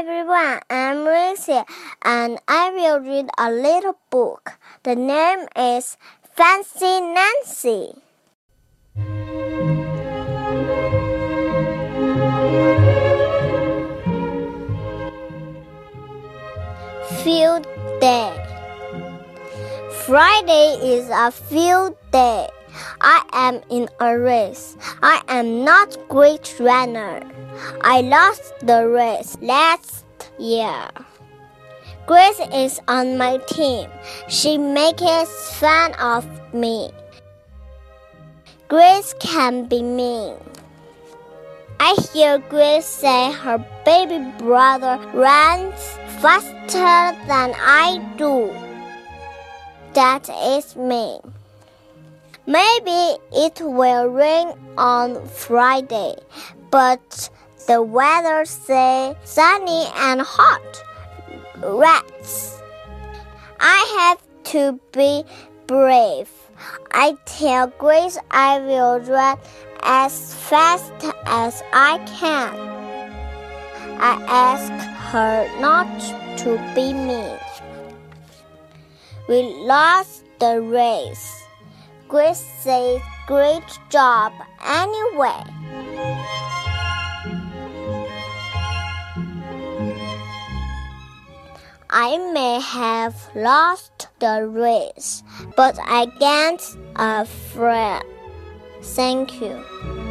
everyone, I'm Lucy, and I will read a little book. The name is Fancy Nancy. Field Day Friday is a field day. I am in a race. I am not great runner. I lost the race last year. Grace is on my team. She makes fun of me. Grace can be mean. I hear Grace say her baby brother runs faster than I do. That is mean. Maybe it will rain on Friday, but the weather say sunny and hot. Rats. I have to be brave. I tell Grace I will run as fast as I can. I ask her not to be mean. We lost the race. Grace says, Great job anyway. I may have lost the race, but I gained a friend. Thank you.